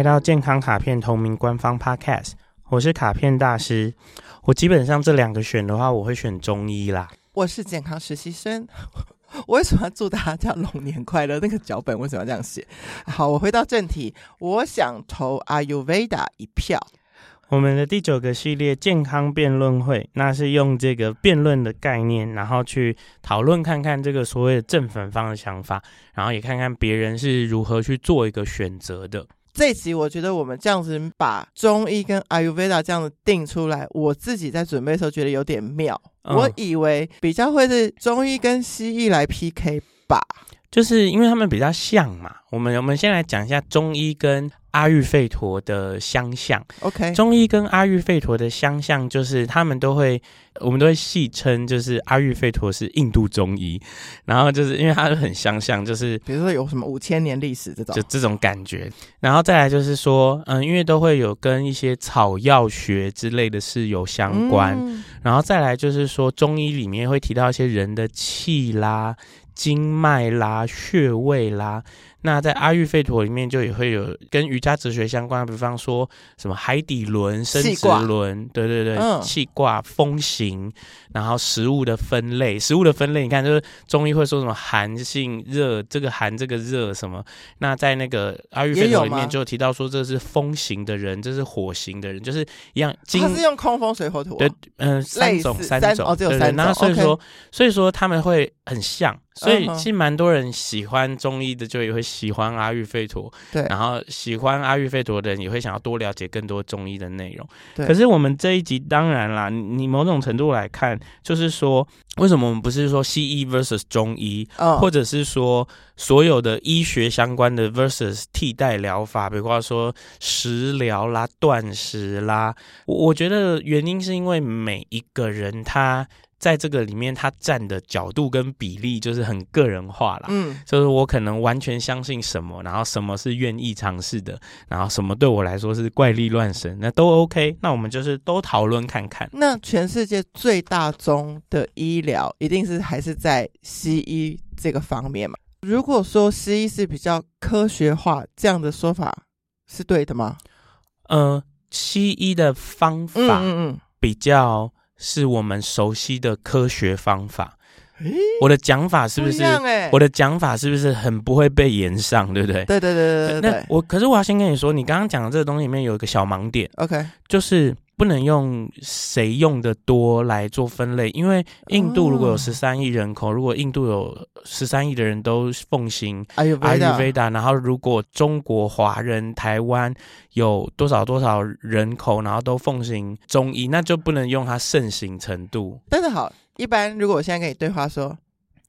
来到健康卡片同名官方 Podcast，我是卡片大师。我基本上这两个选的话，我会选中医啦。我是健康实习生。我为什么要祝大家龙年快乐？那个脚本为什么要这样写？好，我回到正题，我想投 Ayurveda 一票。我们的第九个系列健康辩论会，那是用这个辩论的概念，然后去讨论看看这个所谓的正反方的想法，然后也看看别人是如何去做一个选择的。这一集我觉得我们这样子把中医跟 Ayurveda 这样子定出来，我自己在准备的时候觉得有点妙。嗯、我以为比较会是中医跟西医来 PK 吧，就是因为他们比较像嘛。我们我们先来讲一下中医跟。阿育吠陀的相像，OK，中医跟阿育吠陀的相像就是他们都会，我们都会戏称就是阿育吠陀是印度中医，然后就是因为它很相像，就是比如说有什么五千年历史这种，就这种感觉，然后再来就是说，嗯，因为都会有跟一些草药学之类的是有相关，嗯、然后再来就是说中医里面会提到一些人的气啦、经脉啦、穴位啦。那在阿育吠陀里面就也会有跟瑜伽哲学相关的，比方说什么海底轮、生殖轮，对对对，嗯、气卦、风行，然后食物的分类，食物的分类，你看就是中医会说什么寒性热，这个寒这个热什么？那在那个阿育吠陀里面就提到说，这是风行的人，这是火行的人，就是一样。它是用空风水火土、啊，对，嗯、呃，三种三种，哦，只有三种。那所以说，所以说他们会很像。所以其实蛮多人喜欢中医的，就也会喜欢阿育吠陀。对，然后喜欢阿育吠陀的人也会想要多了解更多中医的内容。对。可是我们这一集当然啦，你某种程度来看，就是说，为什么我们不是说西医 versus 中医，哦，或者是说所有的医学相关的 versus 替代疗法，比如说食疗啦、断食啦，我我觉得原因是因为每一个人他。在这个里面，他占的角度跟比例就是很个人化啦。嗯，就是我可能完全相信什么，然后什么是愿意尝试的，然后什么对我来说是怪力乱神，那都 OK。那我们就是都讨论看看。那全世界最大宗的医疗，一定是还是在西医这个方面嘛？如果说西医是比较科学化，这样的说法是对的吗？呃，西医的方法，嗯嗯嗯，比较。是我们熟悉的科学方法。欸、我的讲法是不是？我的讲法是不是很不会被延上？对不对？对对对对对。那我可是我要先跟你说，你刚刚讲的这个东西里面有一个小盲点。OK，就是不能用谁用的多来做分类，因为印度如果有十三亿人口，哦、如果印度有十三亿的人都奉行阿育吠达，然后如果中国华人台湾有多少多少人口，然后都奉行中医，那就不能用它盛行程度。但是好。一般如果我现在跟你对话说，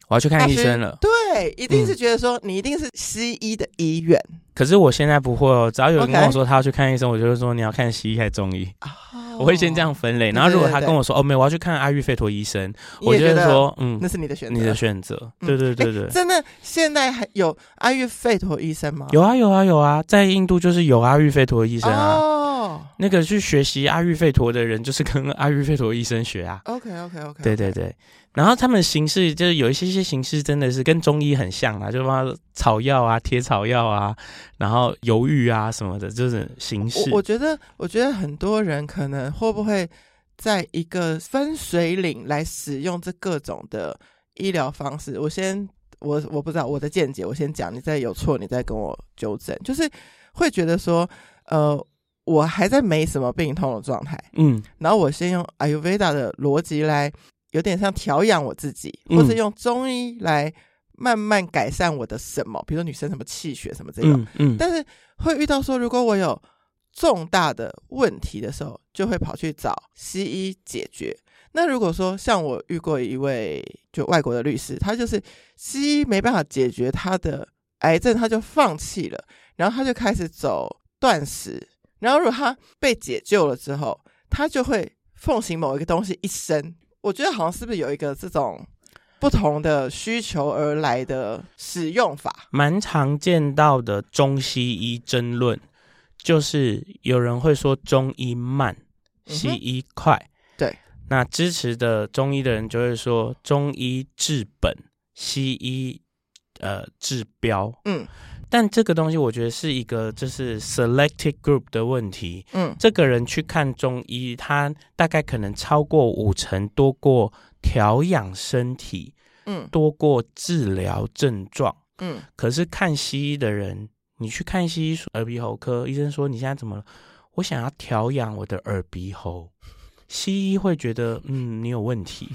我要去看医生了，对，一定是觉得说你一定是西医的医院。嗯、可是我现在不会哦，只要有人跟我说他要去看医生我就会说你要看西医还是中医。我会先这样分类，然后如果他跟我说哦，没有，我要去看阿育吠陀医生，我觉得说嗯，那是你的选择，你的选择。对对对对，真的，现在还有阿育吠陀医生吗？有啊有啊有啊，在印度就是有阿育吠陀医生啊。哦那个去学习阿育吠陀的人，就是跟阿育吠陀医生学啊。OK OK OK。对对对，然后他们形式就是有一些些形式真的是跟中医很像啊，就帮草药啊、贴草药啊，然后犹豫啊什么的，就是形式。我，我觉得，我觉得很多人可能会不会在一个分水岭来使用这各种的医疗方式。我先，我我不知道我的见解，我先讲，你再有错，你再跟我纠正。就是会觉得说，呃。我还在没什么病痛的状态，嗯，然后我先用 Ayurveda 的逻辑来，有点像调养我自己，嗯、或者用中医来慢慢改善我的什么，比如说女生什么气血什么这种，嗯，嗯，但是会遇到说，如果我有重大的问题的时候，就会跑去找西医解决。那如果说像我遇过一位就外国的律师，他就是西医没办法解决他的癌症，他就放弃了，然后他就开始走断食。然后，如果他被解救了之后，他就会奉行某一个东西一生。我觉得好像是不是有一个这种不同的需求而来的使用法？蛮常见到的中西医争论，就是有人会说中医慢，西医快。嗯、对，那支持的中医的人就会说中医治本，西医呃治标。嗯。但这个东西我觉得是一个就是 selected group 的问题。嗯，这个人去看中医，他大概可能超过五成多过调养身体，嗯，多过治疗症状。嗯，可是看西医的人，你去看西医耳鼻喉科医生说你现在怎么了？我想要调养我的耳鼻喉。西医会觉得，嗯，你有问题，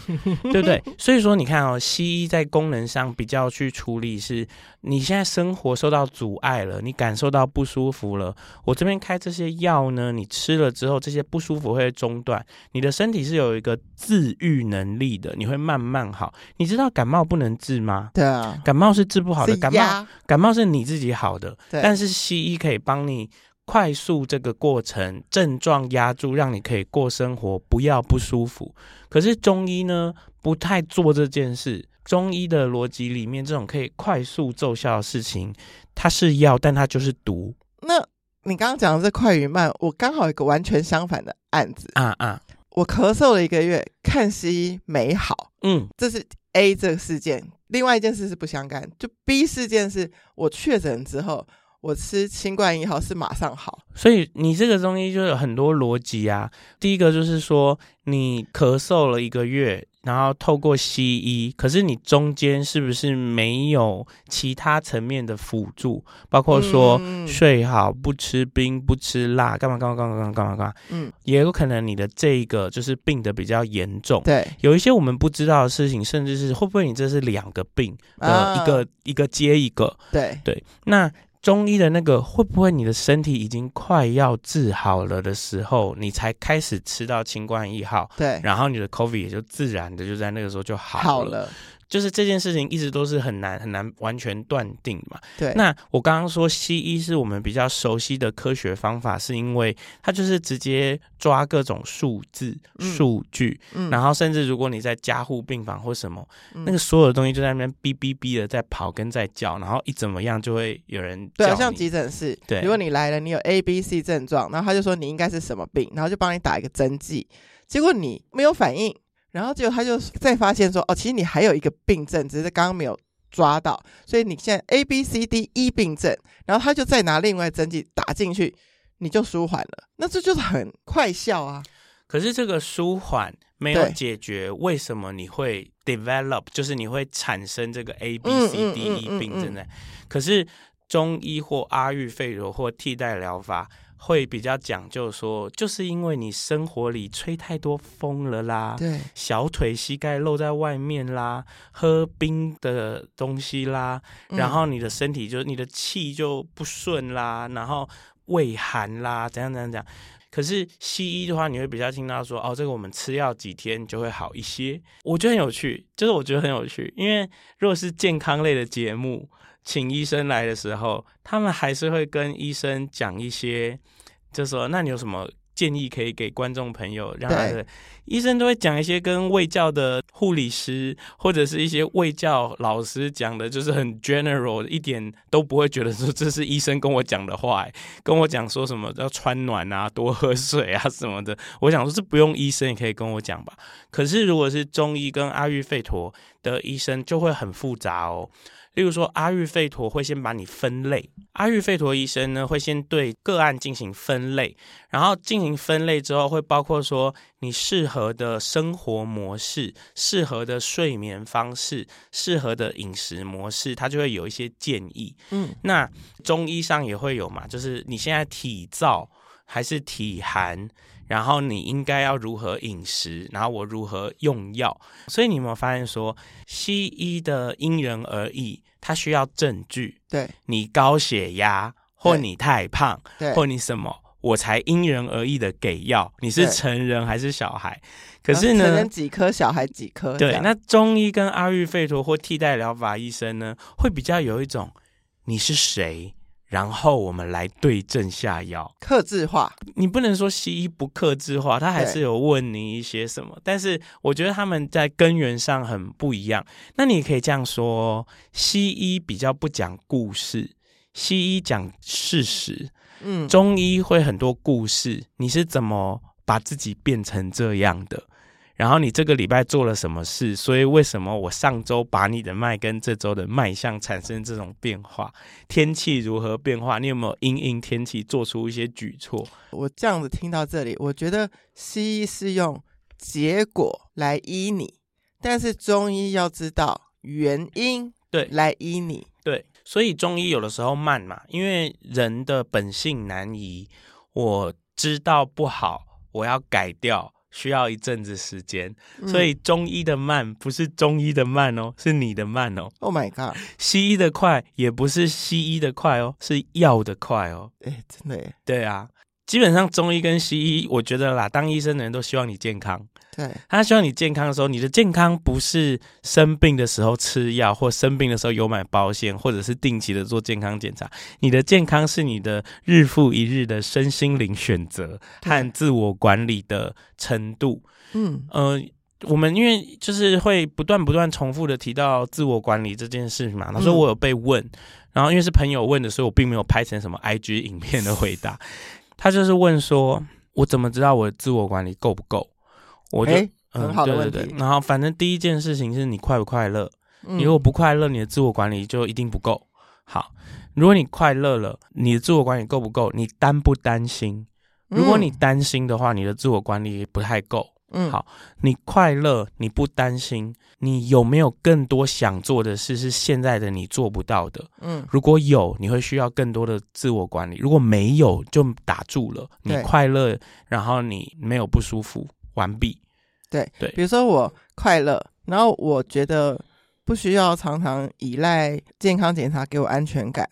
对不对？所以说，你看哦，西医在功能上比较去处理，是你现在生活受到阻碍了，你感受到不舒服了，我这边开这些药呢，你吃了之后，这些不舒服会中断，你的身体是有一个自愈能力的，你会慢慢好。你知道感冒不能治吗？对啊，感冒是治不好的，感冒感冒是你自己好的，但是西医可以帮你。快速这个过程，症状压住，让你可以过生活，不要不舒服。可是中医呢，不太做这件事。中医的逻辑里面，这种可以快速奏效的事情，它是药，但它就是毒。那你刚刚讲的这快与慢，我刚好有一个完全相反的案子啊啊！我咳嗽了一个月，看西医没好，嗯，这是 A 这个事件。另外一件事是不相干，就 B 事件是我确诊之后。我吃清冠一号是马上好，所以你这个中医就有很多逻辑啊。第一个就是说，你咳嗽了一个月，然后透过西医，可是你中间是不是没有其他层面的辅助？包括说睡好、不吃冰、不吃辣，干嘛干嘛干嘛干嘛干嘛干嘛？嗯，也有可能你的这个就是病的比较严重。对，有一些我们不知道的事情，甚至是会不会你这是两个病？呃，一个一个接一个。对对，那。中医的那个会不会你的身体已经快要治好了的时候，你才开始吃到清冠一号？对，然后你的 COVID 也就自然的就在那个时候就好了。好了。就是这件事情一直都是很难很难完全断定嘛。对。那我刚刚说西医是我们比较熟悉的科学方法，是因为它就是直接抓各种数字、嗯、数据，嗯，然后甚至如果你在加护病房或什么，嗯、那个所有的东西就在那边哔哔哔的在跑跟在叫，然后一怎么样就会有人对、啊，像急诊室，对，如果你来了，你有 A、B、C 症状，然后他就说你应该是什么病，然后就帮你打一个针剂，结果你没有反应。然后结果他就再发现说，哦，其实你还有一个病症，只是刚刚没有抓到，所以你现在 A B C D E 病症，然后他就再拿另外针剂打进去，你就舒缓了。那这就是很快效啊。可是这个舒缓没有解决为什么你会 develop，就是你会产生这个 A B C D E 病症呢？可是中医或阿育吠陀或替代疗法。会比较讲究说，就是因为你生活里吹太多风了啦，对，小腿膝盖露在外面啦，喝冰的东西啦，嗯、然后你的身体就你的气就不顺啦，然后胃寒啦，怎样怎样怎样。可是西医的话，你会比较听到说，哦，这个我们吃药几天就会好一些。我觉得很有趣，就是我觉得很有趣，因为如果是健康类的节目。请医生来的时候，他们还是会跟医生讲一些，就说那你有什么建议可以给观众朋友？让他的医生都会讲一些跟卫教的护理师或者是一些卫教老师讲的，就是很 general，一点都不会觉得说这是医生跟我讲的话，跟我讲说什么要穿暖啊、多喝水啊什么的。我想说是不用医生也可以跟我讲吧。可是如果是中医跟阿育吠陀的医生，就会很复杂哦。例如说，阿育吠陀会先把你分类，阿育吠陀医生呢会先对个案进行分类，然后进行分类之后，会包括说你适合的生活模式、适合的睡眠方式、适合的饮食模式，他就会有一些建议。嗯，那中医上也会有嘛，就是你现在体燥还是体寒？然后你应该要如何饮食，然后我如何用药。所以你有没有发现说，西医的因人而异，它需要证据。对，你高血压，或你太胖，对，或你什么，我才因人而异的给药。你是成人还是小孩？可是呢，成人几颗，小孩几颗？对，那中医跟阿育吠陀或替代疗法医生呢，会比较有一种，你是谁？然后我们来对症下药，克制化。你不能说西医不克制化，他还是有问你一些什么。但是我觉得他们在根源上很不一样。那你可以这样说：西医比较不讲故事，西医讲事实。嗯，中医会很多故事。你是怎么把自己变成这样的？然后你这个礼拜做了什么事，所以为什么我上周把你的脉跟这周的脉象产生这种变化？天气如何变化？你有没有因应天气做出一些举措？我这样子听到这里，我觉得西医是用结果来医你，但是中医要知道原因，对，来医你，对。所以中医有的时候慢嘛，因为人的本性难移。我知道不好，我要改掉。需要一阵子时间，所以中医的慢不是中医的慢哦，是你的慢哦。Oh my god！西医的快也不是西医的快哦，是药的快哦。哎，真的耶。对啊。基本上中医跟西医，我觉得啦，当医生的人都希望你健康。对，他希望你健康的时候，你的健康不是生病的时候吃药，或生病的时候有买保险，或者是定期的做健康检查。你的健康是你的日复一日的身心灵选择和自我管理的程度。嗯呃，我们因为就是会不断不断重复的提到自我管理这件事嘛。他说我有被问，嗯、然后因为是朋友问的，所以我并没有拍成什么 IG 影片的回答。他就是问说：“我怎么知道我的自我管理够不够？”我就、欸、很好的问题。对对对，然后反正第一件事情是你快不快乐？你如果不快乐，你的自我管理就一定不够好。如果你快乐了，你的自我管理够不够？你担不担心？如果你担心的话，你的自我管理不太够。嗯，好，你快乐，你不担心，你有没有更多想做的事是现在的你做不到的？嗯，如果有，你会需要更多的自我管理；如果没有，就打住了。你快乐，然后你没有不舒服，完毕。对对，比如说我快乐，然后我觉得不需要常常依赖健康检查给我安全感，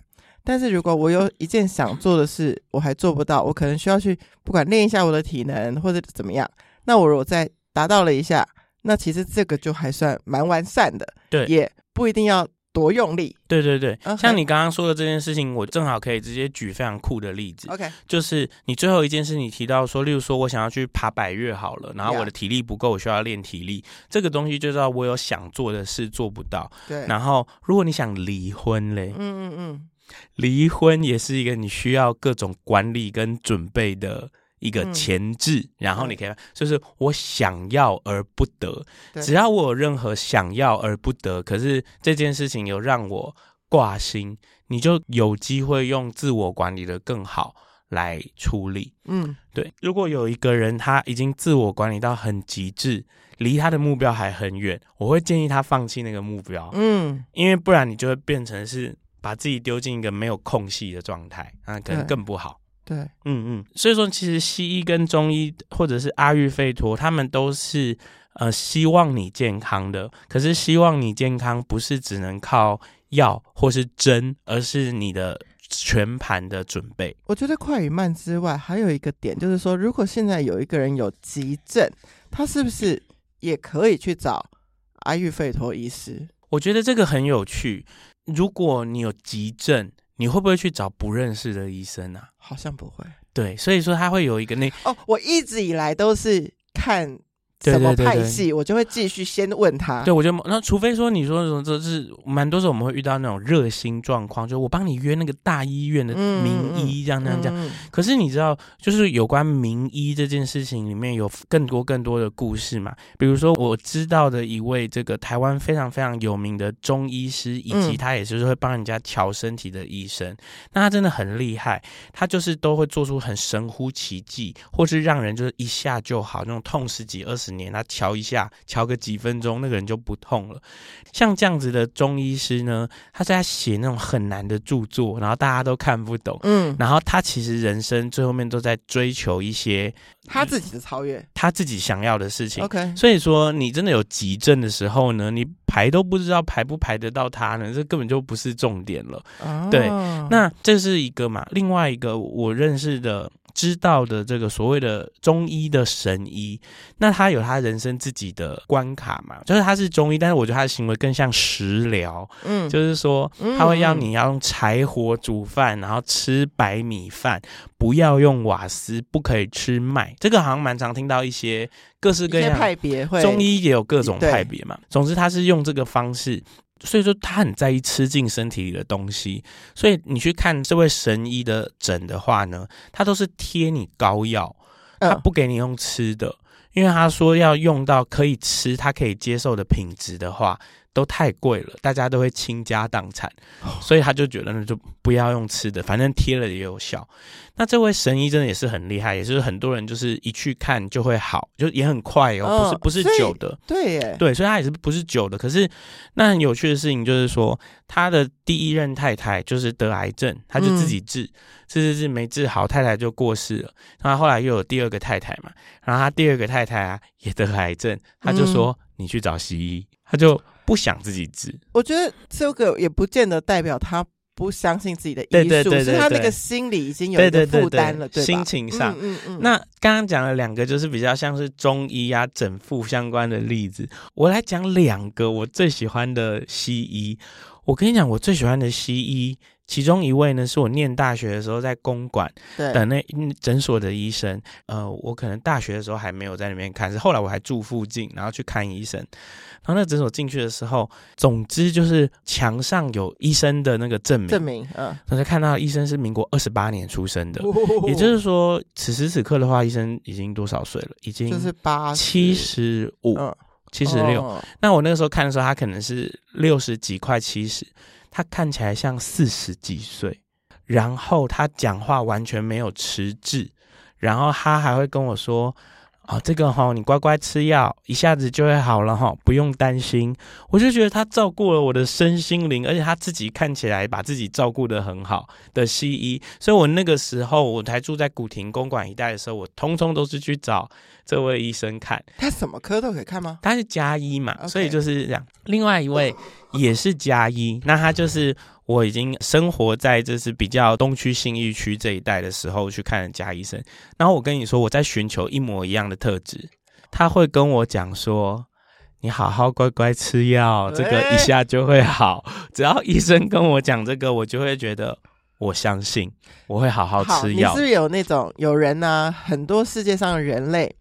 但是如果我有一件想做的事，我还做不到，我可能需要去不管练一下我的体能或者怎么样。那我如果再达到了一下，那其实这个就还算蛮完善的，对，也不一定要多用力。对对对，Okay. 像你刚刚说的这件事情，我正好可以直接举非常酷的例子。OK，就是你最后一件事，你提到说，例如说我想要去爬百越好了，然后我的体力不够，我需要练体力，Yeah. 这个东西就知道我有想做的事做不到。对，然后如果你想离婚嘞，嗯嗯嗯，离婚也是一个你需要各种管理跟准备的。一个前置，嗯、然后你可以，就是我想要而不得，只要我有任何想要而不得，可是这件事情有让我挂心，你就有机会用自我管理的更好来处理。嗯，对。如果有一个人他已经自我管理到很极致，离他的目标还很远，我会建议他放弃那个目标。嗯，因为不然你就会变成是把自己丢进一个没有空隙的状态，那可能更不好。对，嗯嗯，所以说其实西医跟中医或者是阿育吠陀，他们都是呃希望你健康的，可是希望你健康不是只能靠药或是针，而是你的全盘的准备。我觉得快与慢之外，还有一个点就是说，如果现在有一个人有急症，他是不是也可以去找阿育吠陀医师？我觉得这个很有趣。如果你有急症，你会不会去找不认识的医生啊？好像不会。对，所以说他会有一个那哦，我一直以来都是看。什么派系，我就会继续先问他。对，我觉得那除非说你说什么，这是蛮多时候我们会遇到那种热心状况，就是我帮你约那个大医院的名医，这样这样这样。可是你知道，就是有关名医这件事情里面有更多更多的故事嘛？比如说我知道的一位这个台湾非常非常有名的中医师，以及他也就是会帮人家调身体的医生。那他真的很厉害，他就是都会做出很神乎其技，或是让人就是一下就好，那种痛十几二十年，他瞧一下，瞧个几分钟，那个人就不痛了。像这样子的中医师呢，他在写那种很难的著作，然后大家都看不懂。嗯，然后他其实人生最后面都在追求一些他自己的超越，他自己想要的事情。OK，所以说你真的有急症的时候呢，你排都不知道排不排得到他呢，这根本就不是重点了。哦，对，那这是一个嘛，另外一个我认识的。知道的这个所谓的中医的神医，那他有他人生自己的关卡嘛？就是他是中医，但是我觉得他的行为更像食疗，嗯，就是说他会要你要用柴火煮饭，然后吃白米饭，不要用瓦斯，不可以吃麦。这个好像蛮常听到一些各式各样派别，中医也有各种派别嘛。总之他是用这个方式。所以说他很在意吃进身体里的东西，所以你去看这位神医的诊的话呢，他都是贴你膏药，他不给你用吃的，因为他说要用到可以吃，他可以接受的品质的话。都太贵了，大家都会倾家荡产，所以他就觉得那就不要用吃的，反正贴了也有效。那这位神医真的也是很厉害，也是很多人就是一去看就会好，就也很快哦，不是不是久的，对耶，对，所以他也是不是久的。可是那很有趣的事情就是说，他的第一任太太就是得癌症，他就自己治，治治治没治好，太太就过世了。然后后来又有第二个太太嘛，然后他第二个太太啊也得癌症，他就说你去找西医，他就。不想自己治，我觉得这个也不见得代表他不相信自己的医术，对对对对对，是他那个心理已经有一个负担了，对，心情上。嗯嗯嗯。那刚刚讲了两个，就是比较像是中医啊、整复相关的例子，我来讲两个我最喜欢的西医。我跟你讲，我最喜欢的西医。其中一位呢，是我念大学的时候在公馆的那诊所的医生。呃，我可能大学的时候还没有在那边看，是后来我还住附近，然后去看医生。然后那诊所进去的时候，总之就是墙上有医生的那个证明，证明，嗯，我才看到医生是民国二十八年出生的，哦，也就是说，此时此刻的话，医生已经多少岁了？已经就是八七十五、七十六。那我那个时候看的时候，他可能是六十几，块七十。他看起来像四十几岁，然后他讲话完全没有迟滞，然后他还会跟我说：“哦，这个哈，你乖乖吃药，一下子就会好了哈，不用担心。”我就觉得他照顾了我的身心灵，而且他自己看起来把自己照顾得很好的西医，所以我那个时候我才住在古亭公馆一带的时候，我通通都是去找这位医生看。他什么科都可以看吗？他是加医嘛.所以就是这样。另外一位。也是加医，那他就是我已经生活在这是比较东区信义区这一带的时候去看的家医生。然后我跟你说，我在寻求一模一样的特质，他会跟我讲说：“你好好乖乖吃药，这个一下就会好。”只要医生跟我讲这个，我就会觉得我相信我会好好吃药。你是不是有那种有人呢、啊？很多世界上人类，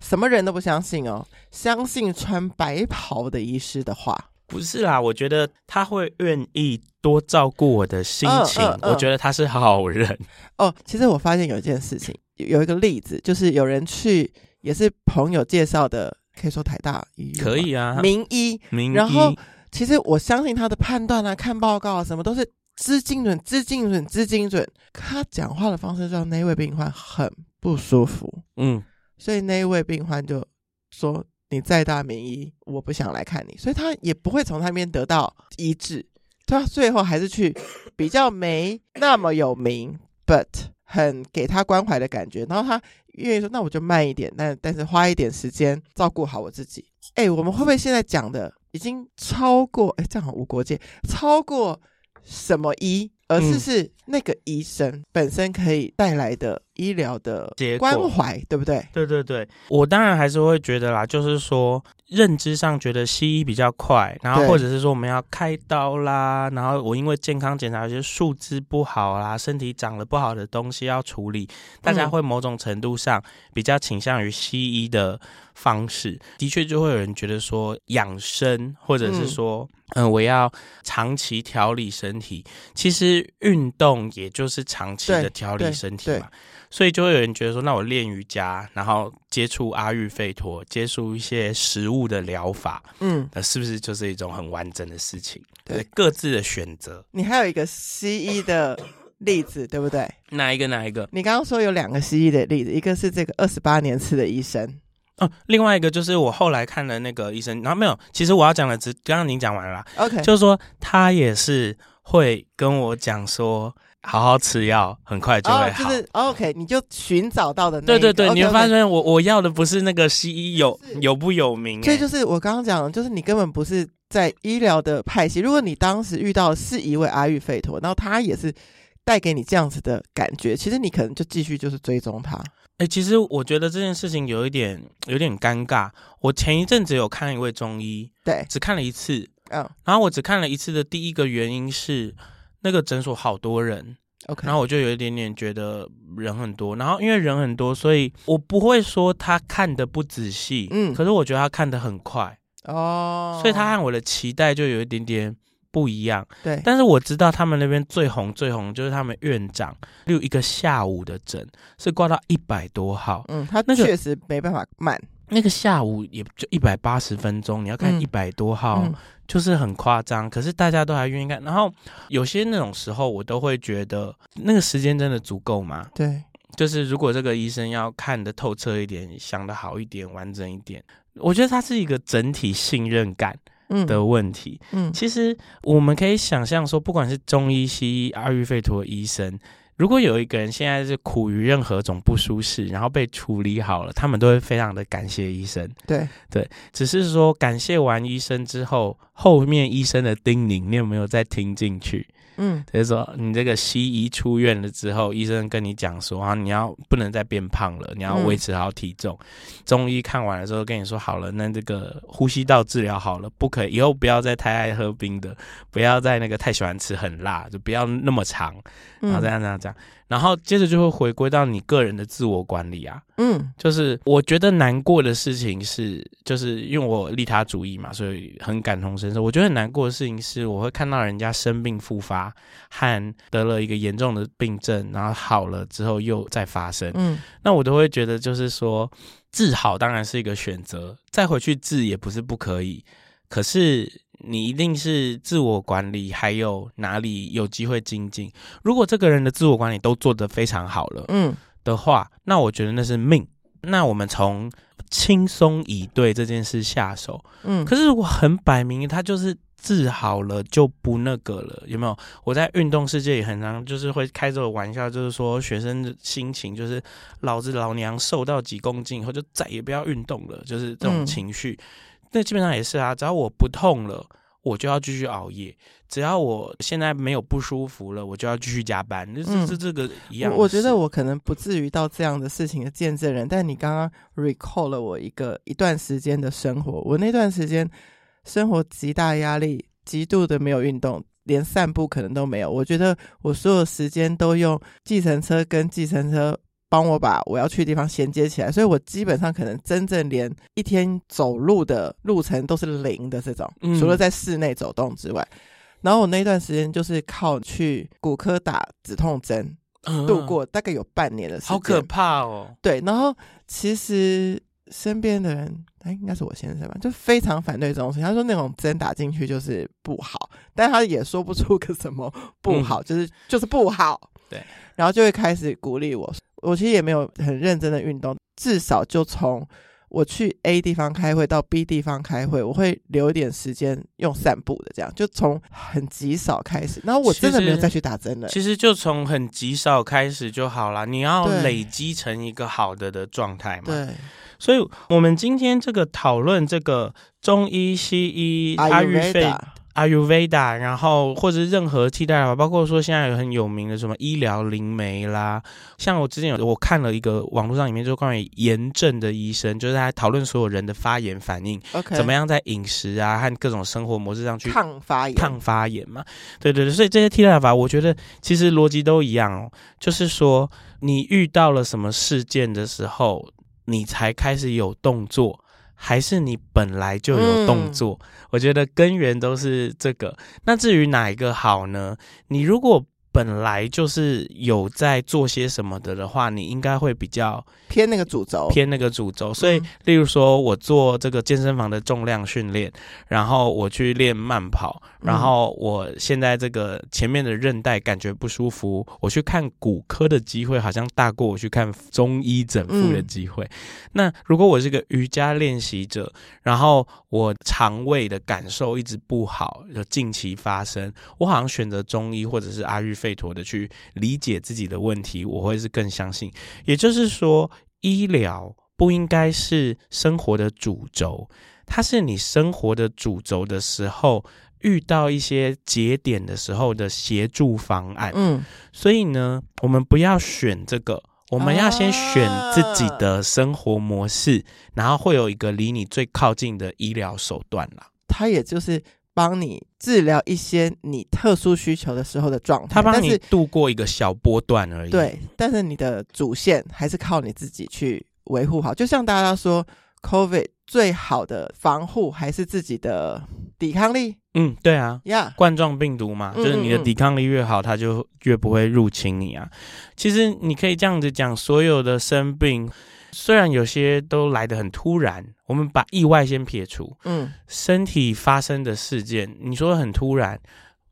什么人都不相信哦，相信穿白袍的医师的话。不是啦，我觉得他会愿意多照顾我的心情，嗯嗯嗯、我觉得他是好人。哦，其实我发现有一件事情，有一个例子，就是有人去，也是朋友介绍的，可以说台大医院，可以啊，名医，名医。然后，其实我相信他的判断啊，看报告啊，什么都是之精准，之精准，之精准。他讲话的方式让那位病患很不舒服，嗯，所以那位病患就说。你再大名医，我不想来看你，所以他也不会从他那边得到医治，他最后还是去比较没那么有名，but 很给他关怀的感觉，然后他愿意说，那我就慢一点，但但是花一点时间照顾好我自己。哎，我们会不会现在讲的已经超过？哎，这样好无国界，超过什么医？而是是那个医生本身可以带来的医疗的关怀，对不对？对对对，我当然还是会觉得啦，就是说认知上觉得西医比较快，然后或者是说我们要开刀啦，然后我因为健康检查有些数字不好啦，身体长了不好的东西要处理，大家会某种程度上比较倾向于西医的方式，的确就会有人觉得说养生，或者是说。嗯、呃，我要长期调理身体，其实运动也就是长期的调理身体嘛，所以就会有人觉得说，那我练瑜伽，然后接触阿育吠陀，接触一些食物的疗法，嗯，那是不是就是一种很完整的事情？对，各自的选择。你还有一个西医的例子，对不对？哪一个？哪一个？你刚刚说有两个西医的例子，一个是这个二十八年次的医生。哦，另外一个就是我后来看了那个医生，然后没有，其实我要讲的只刚刚您讲完了啦，OK，就是说他也是会跟我讲说，好好吃药，很快就会好。哦，就是 OK，你就寻找到的那个。对对对，okay, 你会发现我我要的不是那个西医有有不有名，所以就是我刚刚讲的，就是你根本不是在医疗的派系。如果你当时遇到是一位阿育吠陀，然后他也是带给你这样子的感觉，其实你可能就继续就是追踪他。哎、欸，其实我觉得这件事情有一点有点尴尬。我前一阵子有看一位中医，对，只看了一次，嗯、哦，然后我只看了一次的第一个原因是那个诊所好多人，OK，然后我就有一点点觉得人很多，然后因为人很多，所以我不会说他看的不仔细，嗯，可是我觉得他看的很快，哦，所以他和我的期待就有一点点。不一样，对，但是我知道他们那边最红最红就是他们院长，有一个下午的诊是挂到一百多号，嗯，他那确实没办法慢，那个下午也就一百八十分钟，你要看一百多号，嗯、就是很夸张。可是大家都还愿意看，然后有些那种时候，我都会觉得那个时间真的足够吗？对，就是如果这个医生要看的透彻一点，想的好一点，完整一点，我觉得他是一个整体信任感的问题。嗯，嗯其实我们可以想象说，不管是中医、西医、阿育吠陀医生。如果有一个人现在是苦于任何种不舒适，然后被处理好了，他们都会非常的感谢医生。对对，只是说感谢完医生之后，后面医生的叮咛，你有没有再听进去？嗯，就是说你这个西医出院了之后，医生跟你讲说啊，你要不能再变胖了，你要维持好体重。中医看完了之后跟你说好了，那这个呼吸道治疗好了，不可以以后不要再太爱喝冰的，不要再那个太喜欢吃很辣，就不要那么长，然后这样这样这样。然后接着就会回归到你个人的自我管理啊，嗯，就是我觉得难过的事情是，就是因为我利他主义嘛，所以很感同身受。我觉得很难过的事情是，我会看到人家生病复发，和得了一个严重的病症，然后好了之后又再发生，嗯，那我都会觉得就是说治好当然是一个选择，再回去治也不是不可以，可是。你一定是自我管理，还有哪里有机会精进？如果这个人的自我管理都做得非常好了，嗯的话，那我觉得那是命。那我们从轻松以对这件事下手，嗯。可是如果很摆明他就是治好了就不那个了，有没有？我在运动世界也很常就是会开这个玩笑，就是说学生的心情就是老子老娘瘦到几公斤以后就再也不要运动了，就是这种情绪。嗯那基本上也是啊，只要我不痛了，我就要继续熬夜；只要我现在没有不舒服了，我就要继续加班。这这这个一样。我觉得我可能不至于到这样的事情的见证人，但你刚刚 recall 了我一个一段时间的生活。我那段时间生活极大压力，极度的没有运动，连散步可能都没有。我觉得我所有时间都用计程车跟计程车。帮我把我要去的地方衔接起来，所以我基本上可能真正连一天走路的路程都是零的这种，嗯、除了在室内走动之外。然后我那段时间就是靠去骨科打止痛针度过，大概有半年的时间。好可怕哦！对，然后其实身边的人，哎，应该是我先生吧，就非常反对这种事情。他说那种针打进去就是不好，但他也说不出个什么不好，嗯、就是就是不好。对，然后就会开始鼓励我。我其实也没有很认真的运动，至少就从我去 A 地方开会到 B 地方开会，我会留一点时间用散步的，这样就从很极少开始。然后我真的没有再去打针了。其实就从很极少开始就好了，你要累积成一个好的的状态嘛。对，所以我们今天这个讨论这个中医、西医、阿育吠。Ayurveda，然后或者任何替代法，包括说现在有很有名的什么医疗灵媒啦，像我之前有我看了一个网络上里面就关于炎症的医生，就是他讨论所有人的发炎反应，Okay. 怎么样在饮食啊和各种生活模式上去抗发炎，抗发炎嘛，对对对，所以这些替代法，我觉得其实逻辑都一样哦，就是说你遇到了什么事件的时候，你才开始有动作。还是你本来就有动作，嗯、我觉得根源都是这个。那至于哪一个好呢？你如果本来就是有在做些什么的的话，你应该会比较偏那个主轴，偏那个主轴。所以，例如说我做这个健身房的重量训练，然后我去练慢跑，然后我现在这个前面的韧带感觉不舒服，我去看骨科的机会好像大过我去看中医整复的机会。那如果我是个瑜伽练习者，然后我肠胃的感受一直不好，就近期发生，我好像选择中医或者是阿育吠。妥的去理解自己的问题，我会是更相信。也就是说，医疗不应该是生活的主轴，它是你生活的主轴的时候，遇到一些节点的时候的协助方案。嗯，所以呢，我们不要选这个，我们要先选自己的生活模式，啊、然后会有一个离你最靠近的医疗手段啦。它也就是。帮你治疗一些你特殊需求的时候的状态，他帮你度过一个小波段而已。对，但是你的主线还是靠你自己去维护好。就像大家说，COVID 最好的防护还是自己的抵抗力。嗯，对啊，呀，冠状病毒嘛，就是你的抵抗力越好，它就越不会入侵你啊。其实你可以这样子讲，所有的生病。虽然有些都来得很突然，我们把意外先撇除，嗯，身体发生的事件，你说很突然，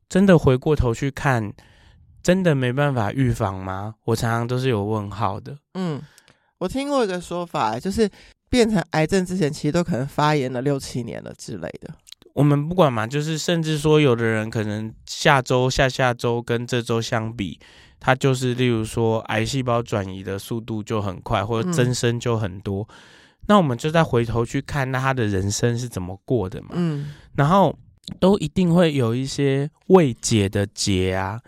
真的回过头去看，真的没办法预防吗？我常常都是有问号的。嗯，我听过一个说法，就是变成癌症之前，其实都可能发炎了六七年了之类的。我们不管嘛，就是甚至说，有的人可能下周、下下周跟这周相比，他就是例如说，癌细胞转移的速度就很快，或者增生就很多。嗯、那我们就再回头去看，那他的人生是怎么过的嘛？嗯，然后都一定会有一些未解的结啊。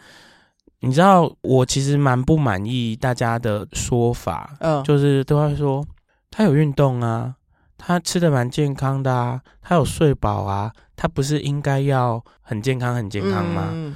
你知道，我其实蛮不满意大家的说法，嗯，就是都会说他有运动啊。他吃的蛮健康的啊，他有睡饱啊，他不是应该要很健康很健康吗？嗯、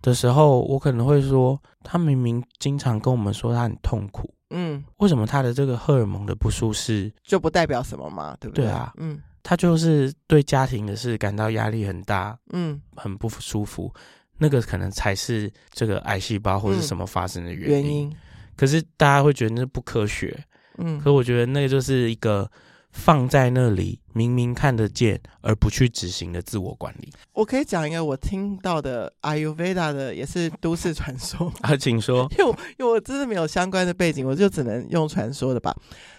的时候，我可能会说，他明明经常跟我们说他很痛苦，嗯，为什么他的这个荷尔蒙的不舒适就不代表什么吗？对不对？对啊，嗯，他就是对家庭的事感到压力很大，嗯，很不舒服，那个可能才是这个癌细胞或者是什么发生的原因。原因。可是大家会觉得那不科学，嗯，可我觉得那个就是一个。放在那里，明明看得见而不去执行的自我管理。我可以讲一个我听到的 Ayurveda 的，也是都市传说 啊，请说。因为我因为我真的没有相关的背景，我就只能用传说的吧。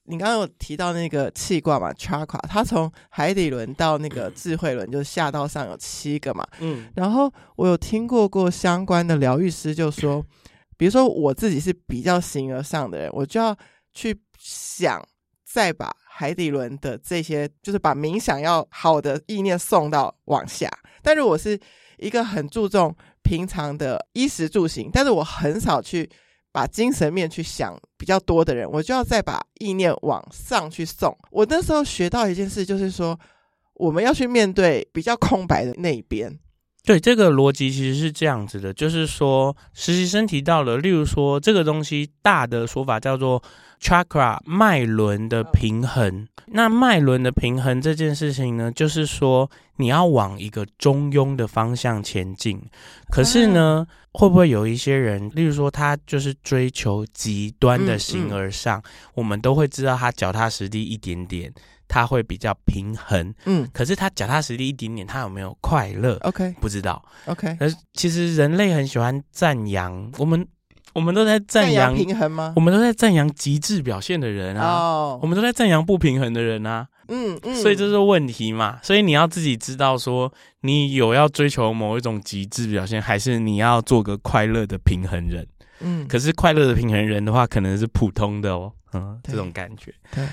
你刚刚有提到那个气卦嘛，Chakra，它从海底轮到那个智慧轮，就下到上有七个嘛。嗯，然后我有听过过相关的疗愈师就说，比如说我自己是比较形而上的人，我就要去想再把。海底轮的这些，就是把冥想要好的意念送到往下。但如果是一个很注重平常的衣食住行，但是我很少去把精神面去想比较多的人，我就要再把意念往上去送。我那时候学到一件事，就是说我们要去面对比较空白的那一边。对，这个逻辑其实是这样子的，就是说实习生提到了，例如说这个东西大的说法叫做。Chakra 脉轮的平衡，那脉轮的平衡这件事情呢，就是说你要往一个中庸的方向前进。可是呢，会不会有一些人，例如说他就是追求极端的形而上，我们都会知道他脚踏实地一点点，他会比较平衡。嗯，可是他脚踏实地一点点，他有没有快乐？OK，不知道。OK，可是其实人类很喜欢赞扬我们。我们都在赞扬平衡吗？我们都在赞扬极致表现的人啊，oh. 我们都在赞扬不平衡的人啊。嗯嗯，所以这是问题嘛？所以你要自己知道说，你有要追求某一种极致表现，还是你要做个快乐的平衡人？嗯，可是快乐的平衡人的话，可能是普通的哦。嗯，对这种感觉。对，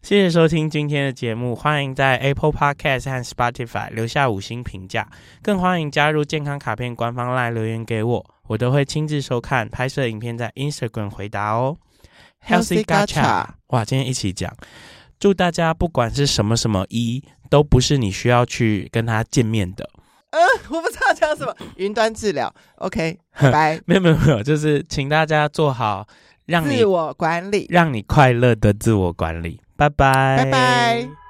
谢谢收听今天的节目，欢迎在 Apple Podcast 和 Spotify 留下五星评价，更欢迎加入健康卡片官方 LINE 留言给我。我都会亲自收看拍摄影片，在 Instagram 回答哦。Healthy Gacha，哇，今天一起讲，祝大家不管是什么什么一，都不是你需要去跟他见面的。呃，我不知道讲什么，云端治疗。OK，拜拜。没有没有没有，就是请大家做好让你自我管理，让你快乐的自我管理。拜拜，拜拜。